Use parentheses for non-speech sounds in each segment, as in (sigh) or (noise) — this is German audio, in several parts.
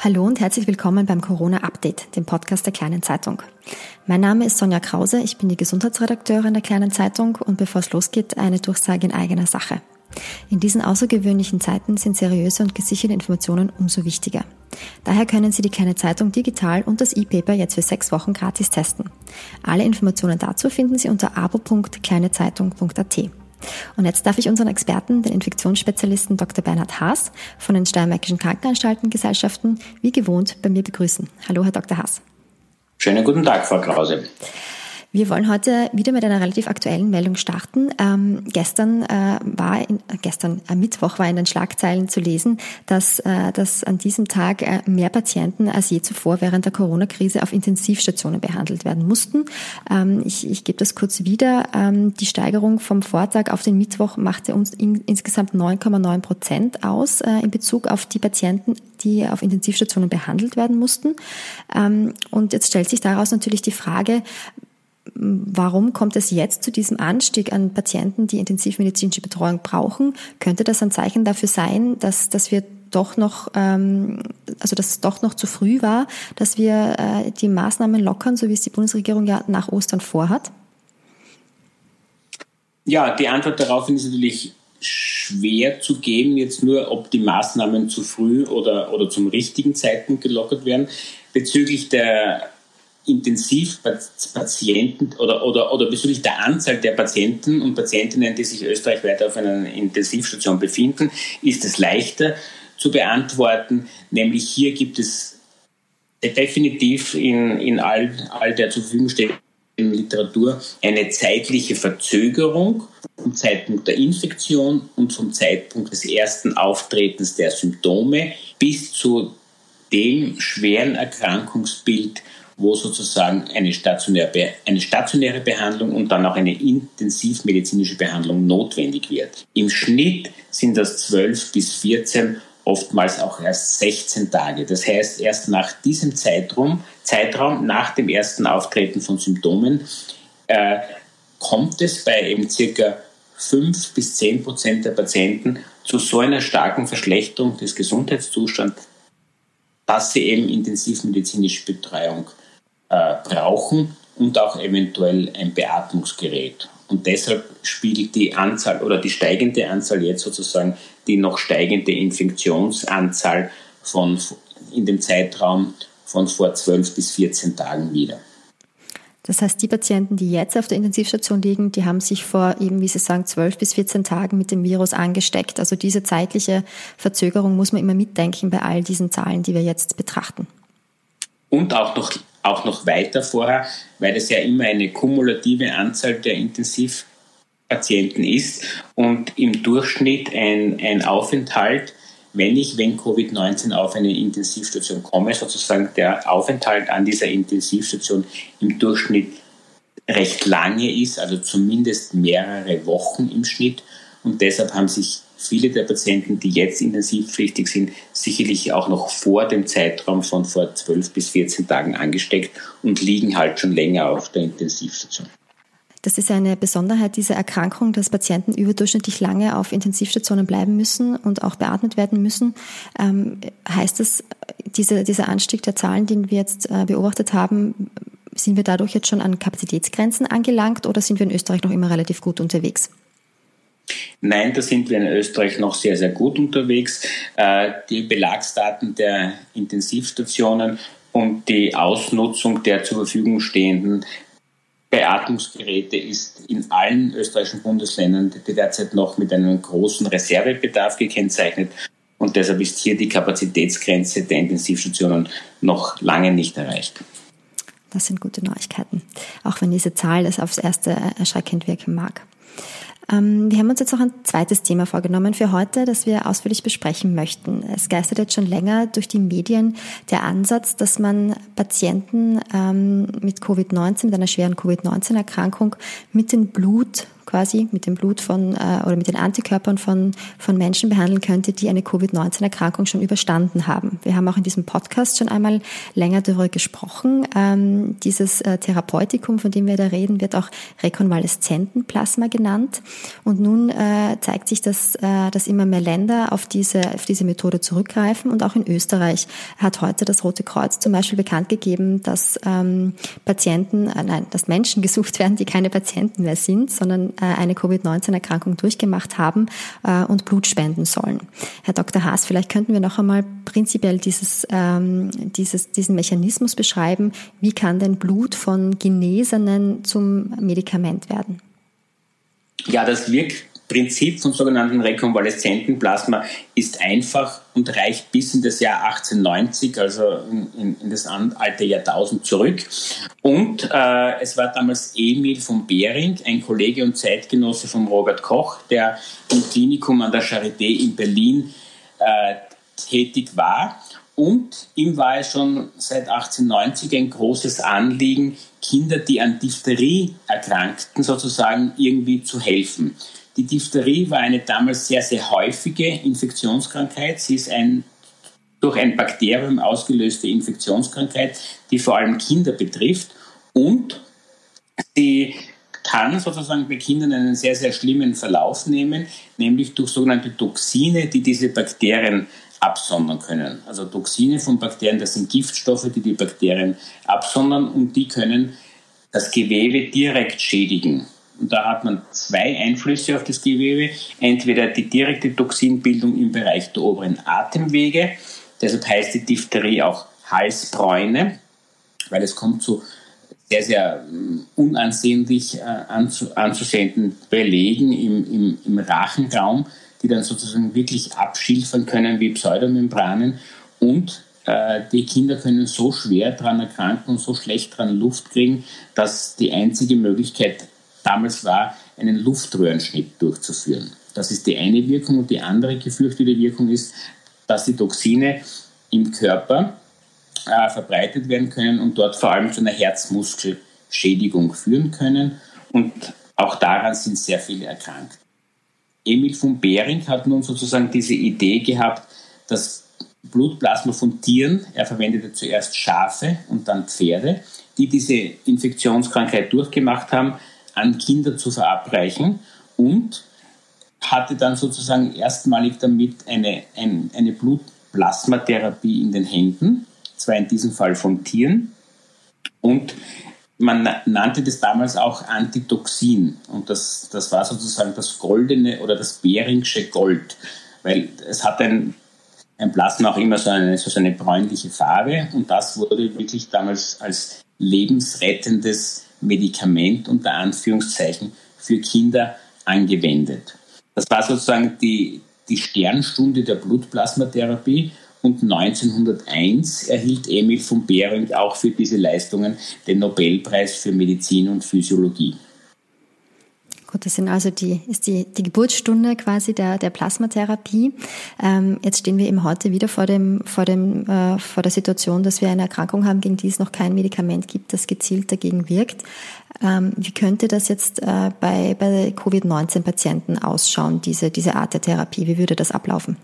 Hallo und herzlich willkommen beim Corona Update, dem Podcast der Kleinen Zeitung. Mein Name ist Sonja Krause, ich bin die Gesundheitsredakteurin der Kleinen Zeitung und bevor es losgeht, eine Durchsage in eigener Sache. In diesen außergewöhnlichen Zeiten sind seriöse und gesicherte Informationen umso wichtiger. Daher können Sie die Kleine Zeitung digital und das E-Paper jetzt für sechs Wochen gratis testen. Alle Informationen dazu finden Sie unter abo.kleinezeitung.at. Und jetzt darf ich unseren Experten, den Infektionsspezialisten Dr. Bernhard Haas von den Steiermärkischen Krankenanstaltengesellschaften, wie gewohnt bei mir begrüßen. Hallo, Herr Dr. Haas. Schönen guten Tag, Frau Krause. Wir wollen heute wieder mit einer relativ aktuellen Meldung starten. Ähm, gestern äh, war, in, äh, gestern am Mittwoch war in den Schlagzeilen zu lesen, dass, äh, dass an diesem Tag äh, mehr Patienten als je zuvor während der Corona-Krise auf Intensivstationen behandelt werden mussten. Ähm, ich, ich gebe das kurz wieder. Ähm, die Steigerung vom Vortag auf den Mittwoch machte uns in, insgesamt 9,9 Prozent aus äh, in Bezug auf die Patienten, die auf Intensivstationen behandelt werden mussten. Ähm, und jetzt stellt sich daraus natürlich die Frage, Warum kommt es jetzt zu diesem Anstieg an Patienten, die intensivmedizinische Betreuung brauchen? Könnte das ein Zeichen dafür sein, dass, dass wir doch noch, ähm, also dass es doch noch zu früh war, dass wir äh, die Maßnahmen lockern, so wie es die Bundesregierung ja nach Ostern vorhat? Ja, die Antwort darauf ist natürlich schwer zu geben, jetzt nur, ob die Maßnahmen zu früh oder, oder zum richtigen Zeitpunkt gelockert werden. Bezüglich der Intensivpatienten oder, oder, oder bezüglich der Anzahl der Patienten und Patientinnen, die sich österreichweit auf einer Intensivstation befinden, ist es leichter zu beantworten. Nämlich hier gibt es definitiv in, in all, all der zur Verfügung stehenden Literatur eine zeitliche Verzögerung vom Zeitpunkt der Infektion und vom Zeitpunkt des ersten Auftretens der Symptome bis zu dem schweren Erkrankungsbild, wo sozusagen eine stationäre, eine stationäre Behandlung und dann auch eine intensivmedizinische Behandlung notwendig wird. Im Schnitt sind das 12 bis 14, oftmals auch erst 16 Tage. Das heißt, erst nach diesem Zeitraum, Zeitraum nach dem ersten Auftreten von Symptomen, äh, kommt es bei eben circa 5 bis 10 Prozent der Patienten zu so einer starken Verschlechterung des Gesundheitszustands, dass sie eben intensivmedizinische Betreuung äh, brauchen und auch eventuell ein Beatmungsgerät. Und deshalb spiegelt die Anzahl oder die steigende Anzahl jetzt sozusagen die noch steigende Infektionsanzahl von in dem Zeitraum von vor 12 bis 14 Tagen wieder. Das heißt, die Patienten, die jetzt auf der Intensivstation liegen, die haben sich vor eben, wie Sie sagen, 12 bis 14 Tagen mit dem Virus angesteckt. Also diese zeitliche Verzögerung muss man immer mitdenken bei all diesen Zahlen, die wir jetzt betrachten. Und auch noch auch noch weiter vorher, weil es ja immer eine kumulative Anzahl der Intensivpatienten ist und im Durchschnitt ein, ein Aufenthalt, wenn ich, wenn Covid-19 auf eine Intensivstation komme, sozusagen der Aufenthalt an dieser Intensivstation im Durchschnitt recht lange ist, also zumindest mehrere Wochen im Schnitt. Und deshalb haben sich viele der Patienten, die jetzt intensivpflichtig sind, sicherlich auch noch vor dem Zeitraum von vor 12 bis 14 Tagen angesteckt und liegen halt schon länger auf der Intensivstation. Das ist eine Besonderheit dieser Erkrankung, dass Patienten überdurchschnittlich lange auf Intensivstationen bleiben müssen und auch beatmet werden müssen. Ähm, heißt das, diese, dieser Anstieg der Zahlen, den wir jetzt äh, beobachtet haben, sind wir dadurch jetzt schon an Kapazitätsgrenzen angelangt oder sind wir in Österreich noch immer relativ gut unterwegs? Nein, da sind wir in Österreich noch sehr, sehr gut unterwegs. Äh, die Belagsdaten der Intensivstationen und die Ausnutzung der zur Verfügung stehenden Beatmungsgeräte ist in allen österreichischen Bundesländern derzeit noch mit einem großen Reservebedarf gekennzeichnet. Und deshalb ist hier die Kapazitätsgrenze der Intensivstationen noch lange nicht erreicht. Das sind gute Neuigkeiten, auch wenn diese Zahl das aufs erste erschreckend wirken mag. Ähm, wir haben uns jetzt noch ein zweites Thema vorgenommen für heute, das wir ausführlich besprechen möchten. Es geistert jetzt schon länger durch die Medien der Ansatz, dass man Patienten ähm, mit Covid-19, mit einer schweren Covid-19-Erkrankung mit dem Blut quasi mit dem Blut von äh, oder mit den Antikörpern von, von Menschen behandeln könnte, die eine Covid-19-Erkrankung schon überstanden haben. Wir haben auch in diesem Podcast schon einmal länger darüber gesprochen. Ähm, dieses äh, Therapeutikum, von dem wir da reden, wird auch Rekonvaleszentenplasma genannt. Und nun äh, zeigt sich, dass, äh, dass immer mehr Länder auf diese, auf diese Methode zurückgreifen. Und auch in Österreich hat heute das Rote Kreuz zum Beispiel bekannt gegeben, dass ähm, Patienten, äh, nein, dass Menschen (laughs) gesucht werden, die keine Patienten mehr sind, sondern eine Covid-19-Erkrankung durchgemacht haben äh, und Blut spenden sollen. Herr Dr. Haas, vielleicht könnten wir noch einmal prinzipiell dieses, ähm, dieses, diesen Mechanismus beschreiben. Wie kann denn Blut von Genesenen zum Medikament werden? Ja, das wirkt Prinzip vom sogenannten rekonvaleszenten Plasma ist einfach und reicht bis in das Jahr 1890, also in, in das alte Jahrtausend zurück. Und äh, es war damals Emil von Behring, ein Kollege und Zeitgenosse von Robert Koch, der im Klinikum an der Charité in Berlin äh, tätig war. Und ihm war es schon seit 1890 ein großes Anliegen, Kinder, die an Diphtherie erkrankten, sozusagen irgendwie zu helfen. Die Diphtherie war eine damals sehr, sehr häufige Infektionskrankheit. Sie ist ein durch ein Bakterium ausgelöste Infektionskrankheit, die vor allem Kinder betrifft. Und sie kann sozusagen bei Kindern einen sehr, sehr schlimmen Verlauf nehmen, nämlich durch sogenannte Toxine, die diese Bakterien absondern können. Also Toxine von Bakterien, das sind Giftstoffe, die die Bakterien absondern und die können das Gewebe direkt schädigen. Und da hat man zwei Einflüsse auf das Gewebe. Entweder die direkte Toxinbildung im Bereich der oberen Atemwege, deshalb heißt die Diphtherie auch Halsbräune, weil es kommt zu sehr, sehr mm, unansehnlich äh, anzusehenden Belegen im, im, im Rachenraum, die dann sozusagen wirklich abschilfern können wie Pseudomembranen und äh, die Kinder können so schwer daran erkranken und so schlecht daran Luft kriegen, dass die einzige Möglichkeit damals war, einen Luftröhrenschnitt durchzuführen. Das ist die eine Wirkung und die andere gefürchtete Wirkung ist, dass die Toxine im Körper äh, verbreitet werden können und dort vor allem zu einer Herzmuskelschädigung führen können. Und auch daran sind sehr viele erkrankt. Emil von Behring hat nun sozusagen diese Idee gehabt, dass Blutplasma von Tieren, er verwendete zuerst Schafe und dann Pferde, die diese Infektionskrankheit durchgemacht haben, an Kinder zu verabreichen und hatte dann sozusagen erstmalig damit eine, ein, eine Blutplasmatherapie in den Händen, zwar in diesem Fall von Tieren. Und man nannte das damals auch Antitoxin. Und das, das war sozusagen das goldene oder das Beringsche Gold, weil es hat ein, ein Plasma auch immer so eine, so eine bräunliche Farbe. Und das wurde wirklich damals als lebensrettendes Medikament unter Anführungszeichen für Kinder angewendet. Das war sozusagen die, die Sternstunde der Blutplasmatherapie und 1901 erhielt Emil von Behring auch für diese Leistungen den Nobelpreis für Medizin und Physiologie. Gut, das sind also die, ist die, die Geburtsstunde quasi der, der Plasmatherapie. Ähm, jetzt stehen wir eben heute wieder vor dem, vor dem, äh, vor der Situation, dass wir eine Erkrankung haben, gegen die es noch kein Medikament gibt, das gezielt dagegen wirkt. Ähm, wie könnte das jetzt äh, bei, bei Covid-19-Patienten ausschauen, diese, diese Art der Therapie? Wie würde das ablaufen?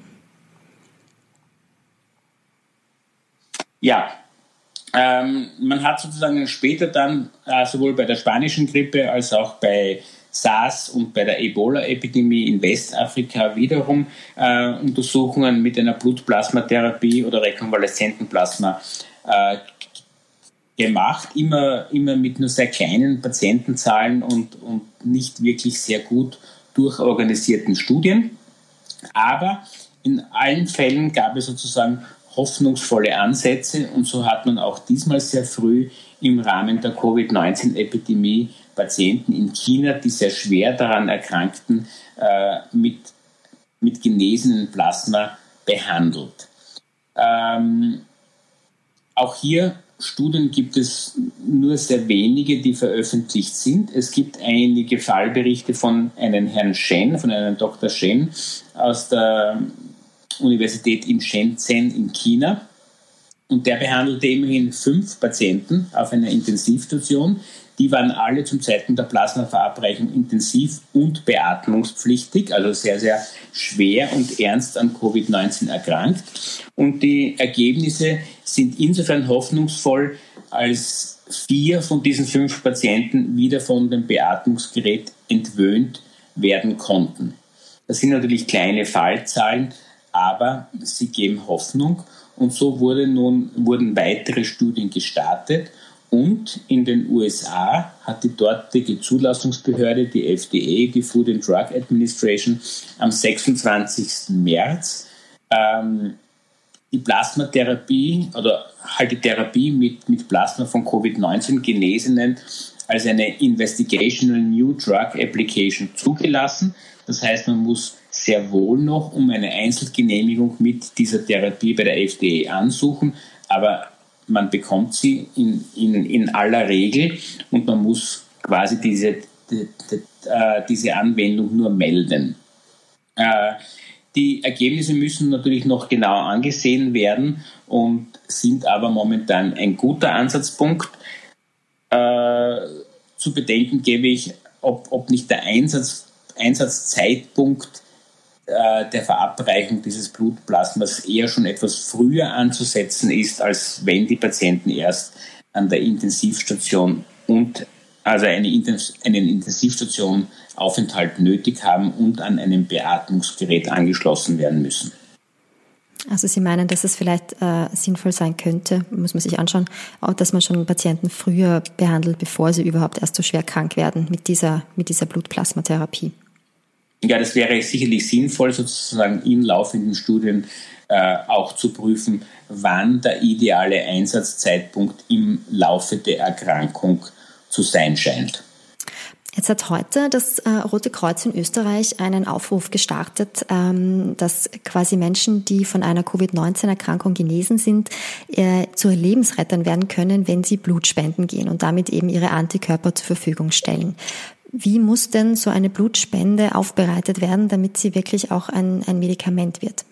Ja, ähm, man hat sozusagen später dann äh, sowohl bei der spanischen Grippe als auch bei SARS und bei der Ebola-Epidemie in Westafrika wiederum äh, Untersuchungen mit einer Blutplasmatherapie oder Rekonvaleszentenplasma äh, gemacht, immer, immer mit nur sehr kleinen Patientenzahlen und, und nicht wirklich sehr gut durchorganisierten Studien. Aber in allen Fällen gab es sozusagen hoffnungsvolle Ansätze und so hat man auch diesmal sehr früh im Rahmen der Covid-19-Epidemie Patienten in China, die sehr schwer daran erkrankten, äh, mit, mit genesenen Plasma behandelt. Ähm, auch hier Studien gibt es nur sehr wenige, die veröffentlicht sind. Es gibt einige Fallberichte von einem Herrn Shen, von einem Dr. Shen aus der Universität in Shenzhen in China. Und der behandelte immerhin fünf Patienten auf einer Intensivstation, Die waren alle zum Zeitpunkt der Plasmaverabreichung intensiv und beatmungspflichtig, also sehr, sehr schwer und ernst an Covid-19 erkrankt. Und die Ergebnisse sind insofern hoffnungsvoll, als vier von diesen fünf Patienten wieder von dem Beatmungsgerät entwöhnt werden konnten. Das sind natürlich kleine Fallzahlen, aber sie geben Hoffnung. Und so wurde nun, wurden weitere Studien gestartet. Und in den USA hat die dortige Zulassungsbehörde, die FDA, die Food and Drug Administration, am 26. März ähm, die Plasmatherapie oder halt die Therapie mit, mit Plasma von Covid-19 Genesenen als eine Investigational New Drug Application zugelassen. Das heißt, man muss sehr wohl noch um eine Einzelgenehmigung mit dieser Therapie bei der FDA ansuchen, aber man bekommt sie in, in, in aller Regel und man muss quasi diese, die, die, äh, diese Anwendung nur melden. Äh, die Ergebnisse müssen natürlich noch genau angesehen werden und sind aber momentan ein guter Ansatzpunkt. Äh, zu bedenken gebe ich, ob, ob nicht der Einsatz, Einsatzzeitpunkt äh, der Verabreichung dieses Blutplasmas eher schon etwas früher anzusetzen ist, als wenn die Patienten erst an der Intensivstation und also eine, einen Intensivstation Aufenthalt nötig haben und an einem Beatmungsgerät angeschlossen werden müssen. Also Sie meinen, dass es vielleicht äh, sinnvoll sein könnte, muss man sich anschauen, dass man schon Patienten früher behandelt, bevor sie überhaupt erst so schwer krank werden mit dieser, mit dieser Blutplasmatherapie. Ja, das wäre sicherlich sinnvoll, sozusagen in laufenden Studien äh, auch zu prüfen, wann der ideale Einsatzzeitpunkt im Laufe der Erkrankung zu sein scheint. Jetzt hat heute das äh, Rote Kreuz in Österreich einen Aufruf gestartet, ähm, dass quasi Menschen, die von einer Covid-19-Erkrankung genesen sind, äh, zu Lebensrettern werden können, wenn sie Blut spenden gehen und damit eben ihre Antikörper zur Verfügung stellen. Wie muss denn so eine Blutspende aufbereitet werden, damit sie wirklich auch ein, ein Medikament wird?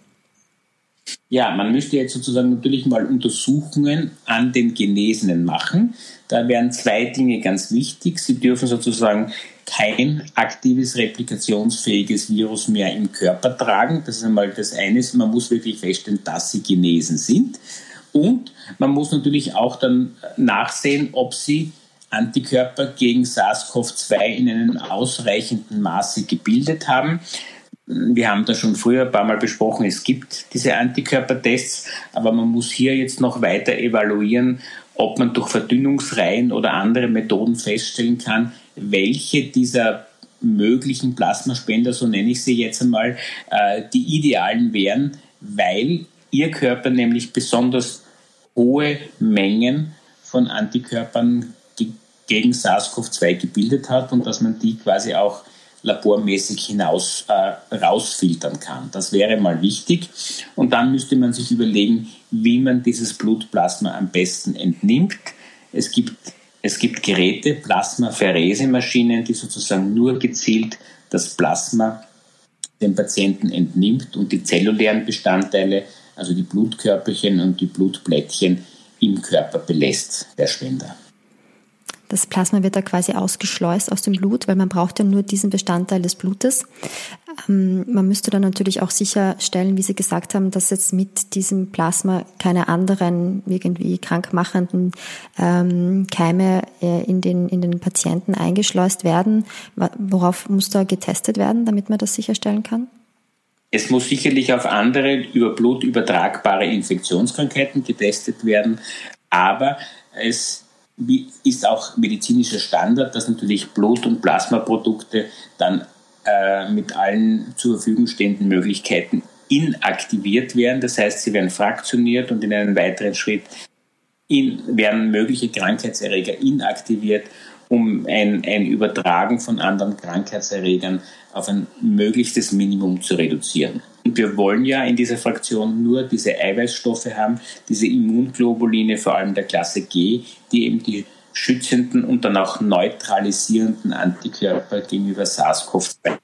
Ja, man müsste jetzt sozusagen natürlich mal Untersuchungen an den Genesenen machen. Da wären zwei Dinge ganz wichtig. Sie dürfen sozusagen kein aktives replikationsfähiges Virus mehr im Körper tragen. Das ist einmal das eine. Man muss wirklich feststellen, dass sie genesen sind. Und man muss natürlich auch dann nachsehen, ob sie Antikörper gegen SARS-CoV-2 in einem ausreichenden Maße gebildet haben. Wir haben da schon früher ein paar Mal besprochen, es gibt diese Antikörpertests, aber man muss hier jetzt noch weiter evaluieren, ob man durch Verdünnungsreihen oder andere Methoden feststellen kann, welche dieser möglichen Plasmaspender, so nenne ich sie jetzt einmal, äh, die idealen wären, weil ihr Körper nämlich besonders hohe Mengen von Antikörpern gegen SARS-CoV-2 gebildet hat und dass man die quasi auch labormäßig hinaus äh, rausfiltern kann. Das wäre mal wichtig. Und dann müsste man sich überlegen, wie man dieses Blutplasma am besten entnimmt. Es gibt, es gibt Geräte, Plasmapherese-Maschinen, die sozusagen nur gezielt das Plasma dem Patienten entnimmt und die zellulären Bestandteile, also die Blutkörperchen und die Blutblättchen, im Körper belässt, der Spender. Das Plasma wird da quasi ausgeschleust aus dem Blut, weil man braucht ja nur diesen Bestandteil des Blutes. Ähm, man müsste dann natürlich auch sicherstellen, wie Sie gesagt haben, dass jetzt mit diesem Plasma keine anderen irgendwie krankmachenden ähm, Keime äh, in, den, in den Patienten eingeschleust werden. Worauf muss da getestet werden, damit man das sicherstellen kann? Es muss sicherlich auf andere über Blut übertragbare Infektionskrankheiten getestet werden, aber es ist auch medizinischer Standard, dass natürlich Blut- und Plasmaprodukte dann äh, mit allen zur Verfügung stehenden Möglichkeiten inaktiviert werden. Das heißt, sie werden fraktioniert und in einem weiteren Schritt in, werden mögliche Krankheitserreger inaktiviert, um ein, ein Übertragen von anderen Krankheitserregern auf ein möglichstes Minimum zu reduzieren. Und wir wollen ja in dieser Fraktion nur diese Eiweißstoffe haben, diese Immunglobuline, vor allem der Klasse G, die eben die schützenden und dann auch neutralisierenden Antikörper gegenüber SARS-CoV-2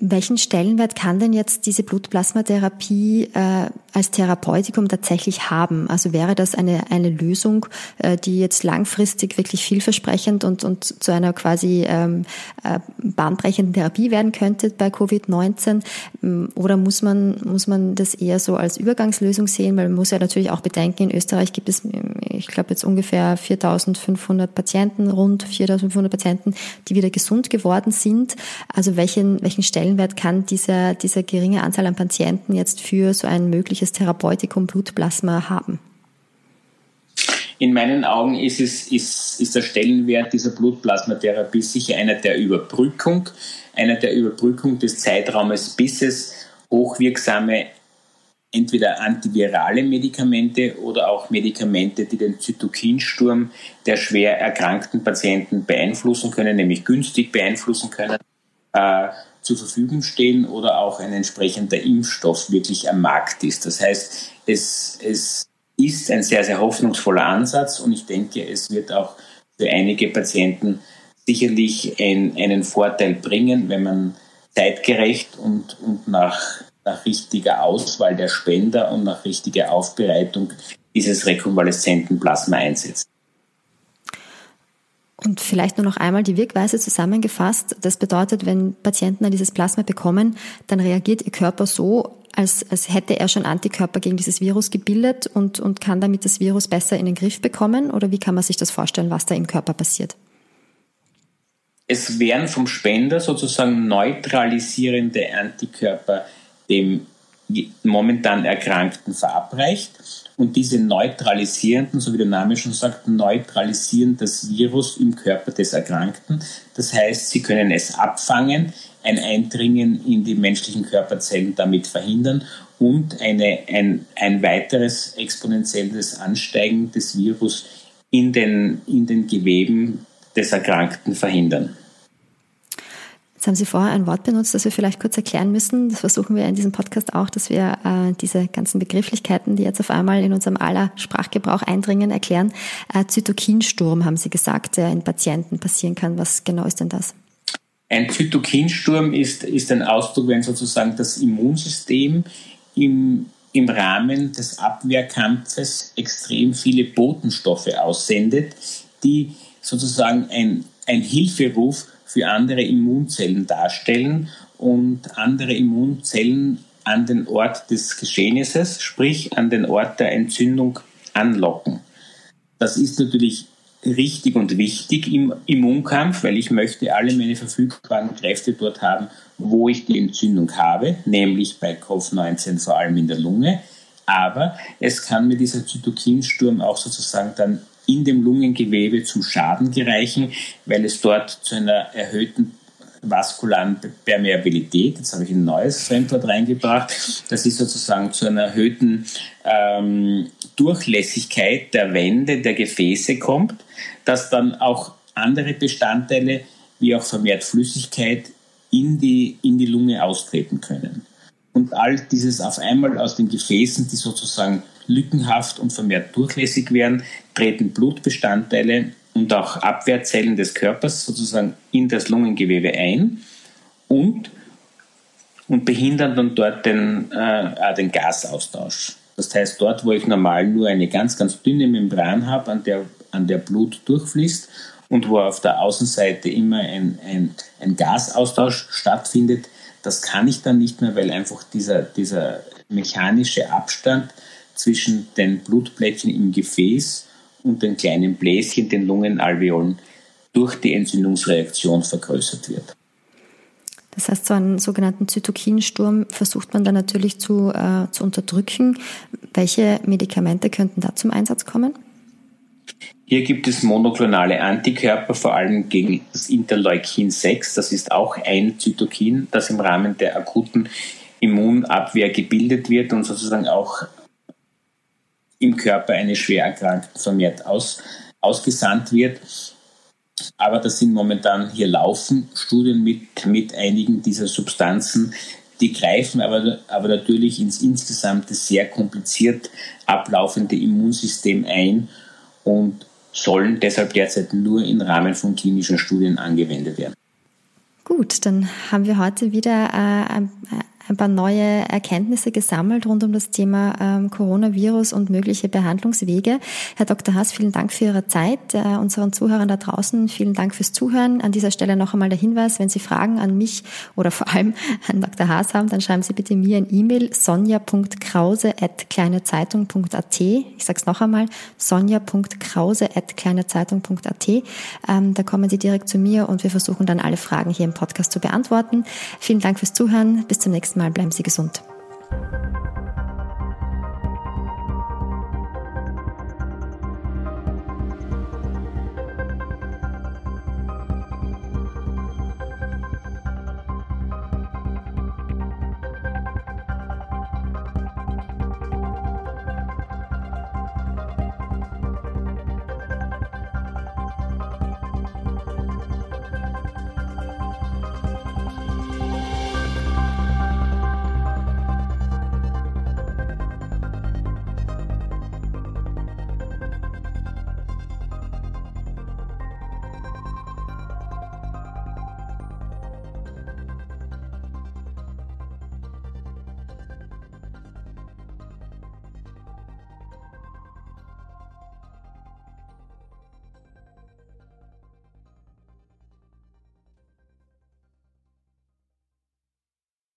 welchen Stellenwert kann denn jetzt diese Blutplasmatherapie äh, als Therapeutikum tatsächlich haben? Also wäre das eine, eine Lösung, äh, die jetzt langfristig wirklich vielversprechend und, und zu einer quasi ähm, äh, bahnbrechenden Therapie werden könnte bei Covid-19? Ähm, oder muss man, muss man das eher so als Übergangslösung sehen? Weil man muss ja natürlich auch bedenken, in Österreich gibt es, ich glaube jetzt ungefähr 4.500 Patienten, rund 4.500 Patienten, die wieder gesund geworden sind. Also welchen, welchen Stellenwert kann dieser, dieser geringe Anzahl an Patienten jetzt für so ein mögliches Therapeutikum Blutplasma haben? In meinen Augen ist, es, ist, ist der Stellenwert dieser Blutplasmatherapie sicher einer der Überbrückung, einer der Überbrückung des Zeitraumes, bis es hochwirksame entweder antivirale Medikamente oder auch Medikamente, die den Zytokinsturm der schwer erkrankten Patienten beeinflussen können, nämlich günstig beeinflussen können, äh, zur Verfügung stehen oder auch ein entsprechender Impfstoff wirklich am Markt ist. Das heißt, es, es ist ein sehr, sehr hoffnungsvoller Ansatz und ich denke, es wird auch für einige Patienten sicherlich ein, einen Vorteil bringen, wenn man zeitgerecht und, und nach, nach richtiger Auswahl der Spender und nach richtiger Aufbereitung dieses rekonvaleszenten Plasma einsetzt. Und vielleicht nur noch einmal die Wirkweise zusammengefasst. Das bedeutet, wenn Patienten dieses Plasma bekommen, dann reagiert ihr Körper so, als, als hätte er schon Antikörper gegen dieses Virus gebildet und, und kann damit das Virus besser in den Griff bekommen? Oder wie kann man sich das vorstellen, was da im Körper passiert? Es werden vom Spender sozusagen neutralisierende Antikörper dem momentan Erkrankten verabreicht und diese neutralisierenden, so wie der Name schon sagt, neutralisieren das Virus im Körper des Erkrankten. Das heißt, sie können es abfangen, ein Eindringen in die menschlichen Körperzellen damit verhindern und eine, ein, ein weiteres exponentielles Ansteigen des Virus in den, in den Geweben des Erkrankten verhindern. Jetzt haben Sie vorher ein Wort benutzt, das wir vielleicht kurz erklären müssen. Das versuchen wir in diesem Podcast auch, dass wir äh, diese ganzen Begrifflichkeiten, die jetzt auf einmal in unserem aller Sprachgebrauch eindringen, erklären. Äh, Zytokinsturm haben Sie gesagt, der in Patienten passieren kann. Was genau ist denn das? Ein Zytokinsturm ist, ist ein Ausdruck, wenn sozusagen das Immunsystem im, im Rahmen des Abwehrkampfes extrem viele Botenstoffe aussendet, die sozusagen ein, ein Hilferuf für andere Immunzellen darstellen und andere Immunzellen an den Ort des Geschehnisses, sprich an den Ort der Entzündung anlocken. Das ist natürlich richtig und wichtig im Immunkampf, weil ich möchte alle meine verfügbaren Kräfte dort haben, wo ich die Entzündung habe, nämlich bei Covid-19 vor allem in der Lunge. Aber es kann mir dieser Zytokinsturm auch sozusagen dann in dem Lungengewebe zum Schaden gereichen, weil es dort zu einer erhöhten vaskularen Permeabilität, jetzt habe ich ein neues Fremdwort reingebracht, das ist sozusagen zu einer erhöhten ähm, Durchlässigkeit der Wände der Gefäße kommt, dass dann auch andere Bestandteile wie auch vermehrt Flüssigkeit in die, in die Lunge austreten können. Und all dieses auf einmal aus den Gefäßen, die sozusagen lückenhaft und vermehrt durchlässig werden, treten Blutbestandteile und auch Abwehrzellen des Körpers sozusagen in das Lungengewebe ein und, und behindern dann dort den, äh, den Gasaustausch. Das heißt, dort, wo ich normal nur eine ganz, ganz dünne Membran habe, an der, an der Blut durchfließt und wo auf der Außenseite immer ein, ein, ein Gasaustausch stattfindet, das kann ich dann nicht mehr, weil einfach dieser, dieser mechanische Abstand zwischen den Blutplättchen im Gefäß und den kleinen Bläschen, den Lungenalveolen, durch die Entzündungsreaktion vergrößert wird. Das heißt, so einen sogenannten Zytokinsturm versucht man dann natürlich zu, äh, zu unterdrücken. Welche Medikamente könnten da zum Einsatz kommen? Hier gibt es monoklonale Antikörper, vor allem gegen das Interleukin 6. Das ist auch ein Zytokin, das im Rahmen der akuten Immunabwehr gebildet wird und sozusagen auch im Körper eines schwer Erkrankten vermehrt aus, ausgesandt wird. Aber das sind momentan hier laufen Studien mit, mit einigen dieser Substanzen, die greifen aber, aber natürlich ins insgesamt sehr kompliziert ablaufende Immunsystem ein und sollen deshalb derzeit nur im Rahmen von klinischen Studien angewendet werden. Gut, dann haben wir heute wieder äh, ein, paar neue Erkenntnisse gesammelt rund um das Thema ähm, Coronavirus und mögliche Behandlungswege. Herr Dr. Haas, vielen Dank für Ihre Zeit. Äh, unseren Zuhörern da draußen vielen Dank fürs Zuhören. An dieser Stelle noch einmal der Hinweis, wenn Sie Fragen an mich oder vor allem (laughs) an Dr. Haas haben, dann schreiben Sie bitte mir ein E-Mail sonja.krause.kleinezeitung.at. Ich sage es noch einmal, sonja.krause.kleinezeitung.at. Ähm, da kommen Sie direkt zu mir und wir versuchen dann alle Fragen hier im Podcast zu beantworten. Vielen Dank fürs Zuhören. Bis zum nächsten Mal. meg Blemsikkesund.